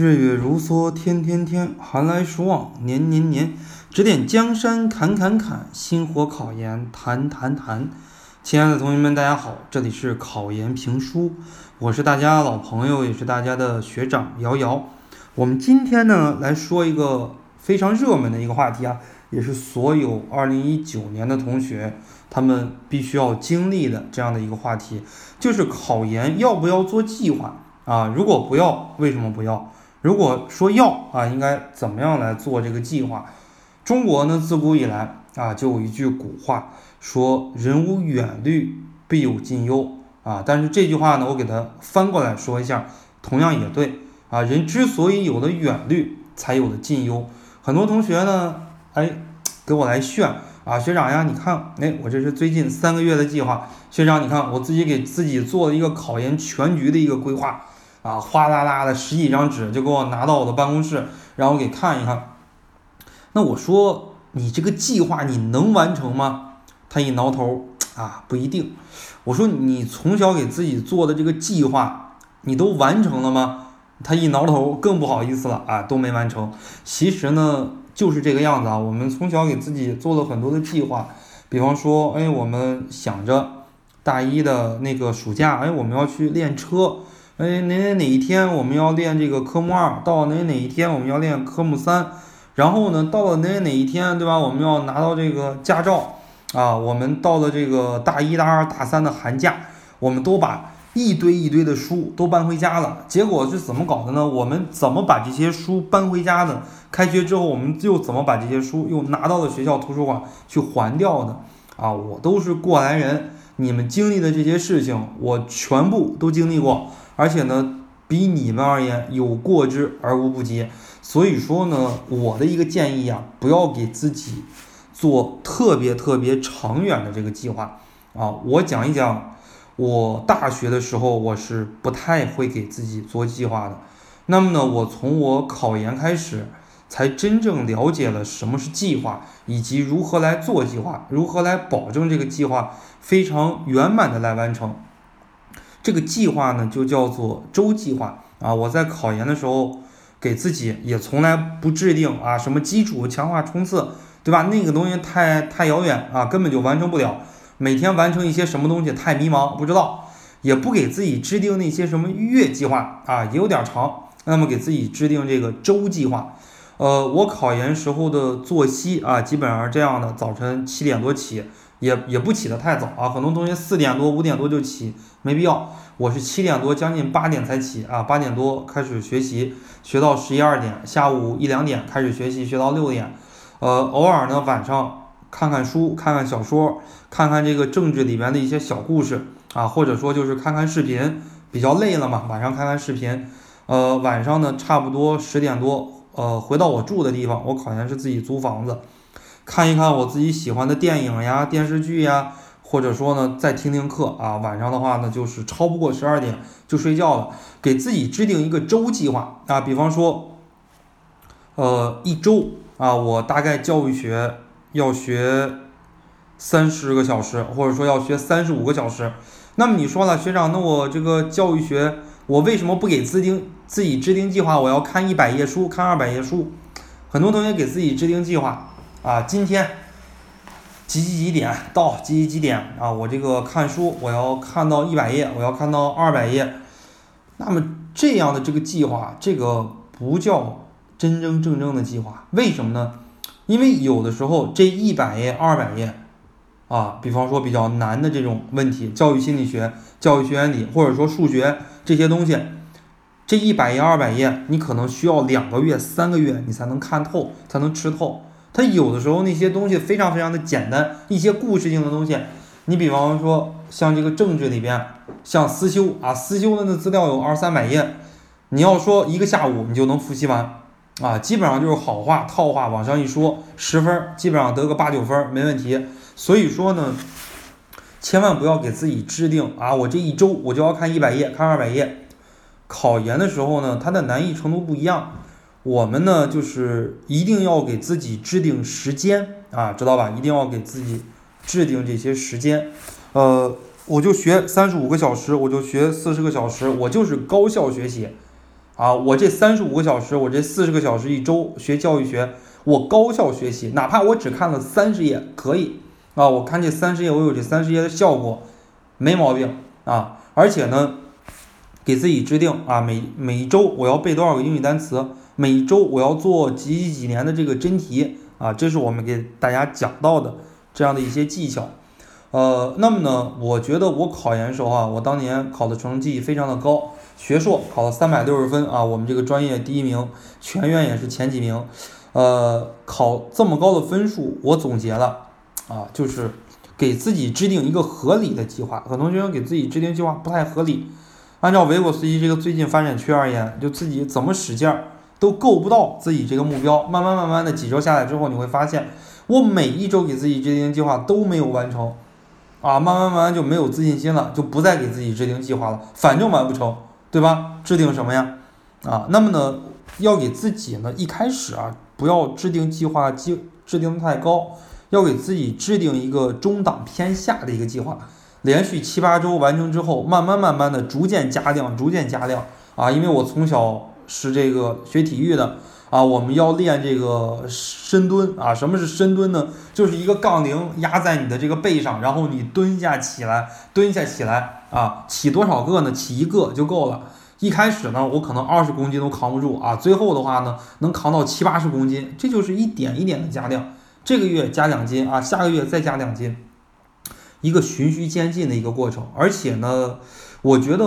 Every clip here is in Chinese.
日月如梭，天天天，寒来暑往，年年年。指点江山，砍砍砍，星火考研，谈谈谈。亲爱的同学们，大家好，这里是考研评书，我是大家老朋友，也是大家的学长瑶瑶。我们今天呢来说一个非常热门的一个话题啊，也是所有二零一九年的同学他们必须要经历的这样的一个话题，就是考研要不要做计划啊？如果不要，为什么不要？如果说要啊，应该怎么样来做这个计划？中国呢，自古以来啊，就有一句古话说“人无远虑，必有近忧”啊。但是这句话呢，我给它翻过来说一下，同样也对啊。人之所以有了远虑，才有了近忧。很多同学呢，哎，给我来炫啊，学长呀，你看，哎，我这是最近三个月的计划。学长，你看，我自己给自己做了一个考研全局的一个规划。啊，哗啦啦的十几张纸就给我拿到我的办公室，让我给看一看。那我说你这个计划你能完成吗？他一挠头啊，不一定。我说你从小给自己做的这个计划，你都完成了吗？他一挠头更不好意思了啊，都没完成。其实呢就是这个样子啊，我们从小给自己做了很多的计划，比方说，哎，我们想着大一的那个暑假，哎，我们要去练车。哎，哪哪哪一天我们要练这个科目二？到哪哪一天我们要练科目三？然后呢，到了哪哪一天，对吧？我们要拿到这个驾照啊！我们到了这个大一、大二、大三的寒假，我们都把一堆一堆的书都搬回家了。结果是怎么搞的呢？我们怎么把这些书搬回家的？开学之后，我们又怎么把这些书又拿到了学校图书馆去还掉的？啊，我都是过来人，你们经历的这些事情，我全部都经历过。而且呢，比你们而言有过之而无不及。所以说呢，我的一个建议啊，不要给自己做特别特别长远的这个计划啊。我讲一讲，我大学的时候我是不太会给自己做计划的。那么呢，我从我考研开始，才真正了解了什么是计划，以及如何来做计划，如何来保证这个计划非常圆满的来完成。这个计划呢，就叫做周计划啊。我在考研的时候，给自己也从来不制定啊，什么基础、强化、冲刺，对吧？那个东西太太遥远啊，根本就完成不了。每天完成一些什么东西太迷茫，不知道，也不给自己制定那些什么月计划啊，也有点长。那么给自己制定这个周计划。呃，我考研时候的作息啊，基本上是这样的：早晨七点多起。也也不起得太早啊，很多同学四点多五点多就起，没必要。我是七点多将近八点才起啊，八点多开始学习，学到十一二点，下午一两点开始学习，学到六点。呃，偶尔呢晚上看看书，看看小说，看看这个政治里面的一些小故事啊，或者说就是看看视频，比较累了嘛，晚上看看视频。呃，晚上呢差不多十点多，呃，回到我住的地方，我考研是自己租房子。看一看我自己喜欢的电影呀、电视剧呀，或者说呢，再听听课啊。晚上的话呢，就是超不过十二点就睡觉了。给自己制定一个周计划啊，比方说，呃，一周啊，我大概教育学要学三十个小时，或者说要学三十五个小时。那么你说了，学长，那我这个教育学，我为什么不给自定自己制定计划？我要看一百页书，看二百页书。很多同学给自己制定计划。啊，今天几几几点到几几几点啊？我这个看书，我要看到一百页，我要看到二百页。那么这样的这个计划，这个不叫真真正正的计划。为什么呢？因为有的时候这一百页、二百页啊，比方说比较难的这种问题，教育心理学、教育学原理，或者说数学这些东西，这一百页、二百页，你可能需要两个月、三个月，你才能看透，才能吃透。它有的时候那些东西非常非常的简单，一些故事性的东西，你比方说像这个政治里边，像思修啊，思修的那资料有二三百页，你要说一个下午你就能复习完，啊，基本上就是好话套话往上一说，十分基本上得个八九分没问题。所以说呢，千万不要给自己制定啊，我这一周我就要看一百页，看二百页。考研的时候呢，它的难易程度不一样。我们呢，就是一定要给自己制定时间啊，知道吧？一定要给自己制定这些时间。呃，我就学三十五个小时，我就学四十个小时，我就是高效学习啊，我这三十五个小时，我这四十个小时一周学教育学，我高效学习，哪怕我只看了三十页，可以啊，我看这三十页，我有这三十页的效果，没毛病啊。而且呢，给自己制定啊，每每周我要背多少个英语单词，每周我要做几几几年的这个真题啊，这是我们给大家讲到的这样的一些技巧。呃，那么呢，我觉得我考研时候啊，我当年考的成绩非常的高。学硕考了三百六十分啊，我们这个专业第一名，全院也是前几名。呃，考这么高的分数，我总结了啊，就是给自己制定一个合理的计划。很多学生给自己制定计划不太合理，按照维果斯基这个最近发展区而言，就自己怎么使劲儿都够不到自己这个目标。慢慢慢慢的几周下来之后，你会发现，我每一周给自己制定计划都没有完成，啊，慢慢慢慢就没有自信心了，就不再给自己制定计划了，反正完不成。对吧？制定什么呀？啊，那么呢，要给自己呢一开始啊，不要制定计划，计制定太高，要给自己制定一个中档偏下的一个计划，连续七八周完成之后，慢慢慢慢的逐渐加量，逐渐加量啊。因为我从小是这个学体育的啊，我们要练这个深蹲啊。什么是深蹲呢？就是一个杠铃压在你的这个背上，然后你蹲下起来，蹲下起来。啊，起多少个呢？起一个就够了。一开始呢，我可能二十公斤都扛不住啊。最后的话呢，能扛到七八十公斤，这就是一点一点的加量。这个月加两斤啊，下个月再加两斤，一个循序渐进的一个过程。而且呢，我觉得，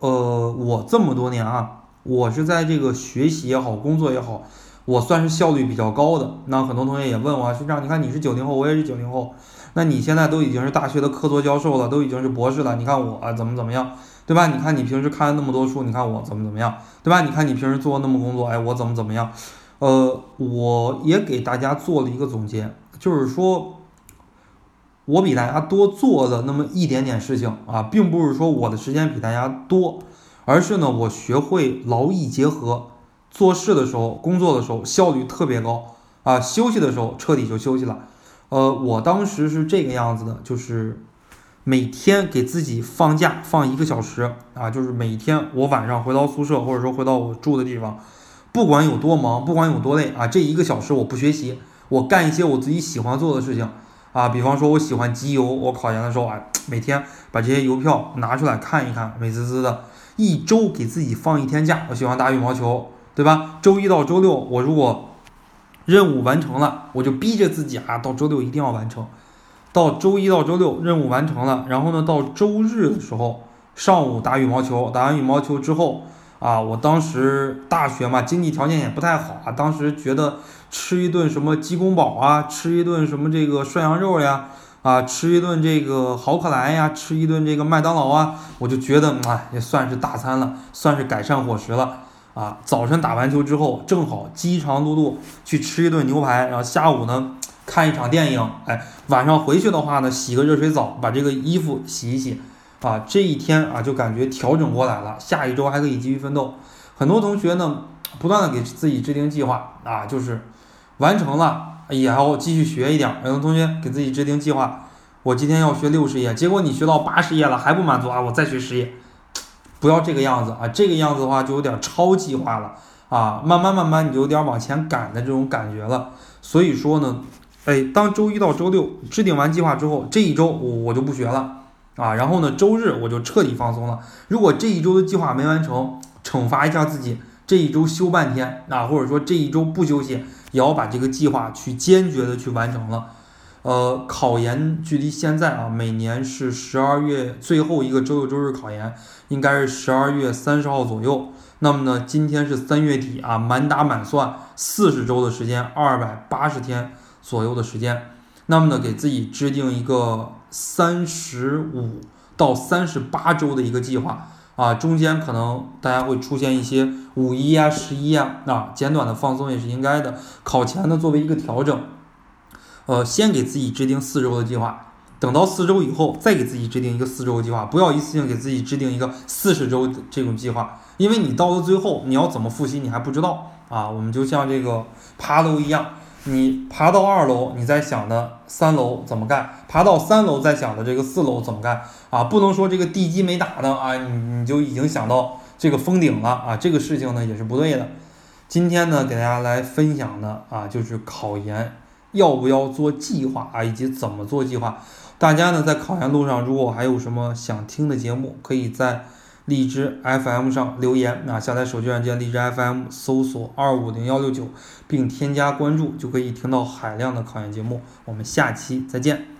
呃，我这么多年啊，我是在这个学习也好，工作也好，我算是效率比较高的。那很多同学也问我，学长，你看你是九零后，我也是九零后。那你现在都已经是大学的客座教授了，都已经是博士了。你看我怎么怎么样，对吧？你看你平时看了那么多书，你看我怎么怎么样，对吧？你看你平时做那么工作，哎，我怎么怎么样？呃，我也给大家做了一个总结，就是说，我比大家多做了那么一点点事情啊，并不是说我的时间比大家多，而是呢，我学会劳逸结合，做事的时候、工作的时候效率特别高啊，休息的时候彻底就休息了。呃，我当时是这个样子的，就是每天给自己放假放一个小时啊，就是每天我晚上回到宿舍或者说回到我住的地方，不管有多忙，不管有多累啊，这一个小时我不学习，我干一些我自己喜欢做的事情啊，比方说我喜欢集邮，我考研的时候啊，每天把这些邮票拿出来看一看，美滋滋的。一周给自己放一天假，我喜欢打羽毛球，对吧？周一到周六我如果任务完成了，我就逼着自己啊，到周六一定要完成。到周一到周六任务完成了，然后呢，到周日的时候上午打羽毛球，打完羽毛球之后啊，我当时大学嘛，经济条件也不太好啊，当时觉得吃一顿什么鸡公煲啊，吃一顿什么这个涮羊肉呀，啊吃一顿这个豪客来呀，吃一顿这个麦当劳啊，我就觉得哎，也算是大餐了，算是改善伙食了。啊，早晨打完球之后，正好饥肠辘辘去吃一顿牛排，然后下午呢看一场电影，哎，晚上回去的话呢洗个热水澡，把这个衣服洗一洗，啊，这一天啊就感觉调整过来了，下一周还可以继续奋斗。很多同学呢不断的给自己制定计划啊，就是完成了也要继续学一点。有的同学给自己制定计划，我今天要学六十页，结果你学到八十页了还不满足啊，我再学十页。不要这个样子啊，这个样子的话就有点超计划了啊，慢慢慢慢你就有点往前赶的这种感觉了。所以说呢，哎，当周一到周六制定完计划之后，这一周我我就不学了啊，然后呢，周日我就彻底放松了。如果这一周的计划没完成，惩罚一下自己，这一周休半天啊，或者说这一周不休息，也要把这个计划去坚决的去完成了。呃，考研距离现在啊，每年是十二月最后一个周六周日考研，应该是十二月三十号左右。那么呢，今天是三月底啊，满打满算四十周的时间，二百八十天左右的时间。那么呢，给自己制定一个三十五到三十八周的一个计划啊，中间可能大家会出现一些五一啊、十一啊，那简短的放松也是应该的。考前呢，作为一个调整。呃，先给自己制定四周的计划，等到四周以后再给自己制定一个四周的计划，不要一次性给自己制定一个四十周的这种计划，因为你到了最后你要怎么复习你还不知道啊。我们就像这个爬楼一样，你爬到二楼，你在想的三楼怎么干；爬到三楼在想的这个四楼怎么干啊。不能说这个地基没打呢啊，你你就已经想到这个封顶了啊，这个事情呢也是不对的。今天呢，给大家来分享的啊，就是考研要不要做计划啊，以及怎么做计划。大家呢在考研路上，如果还有什么想听的节目，可以在荔枝 FM 上留言啊，下载手机软件荔枝 FM，搜索二五零幺六九，并添加关注，就可以听到海量的考研节目。我们下期再见。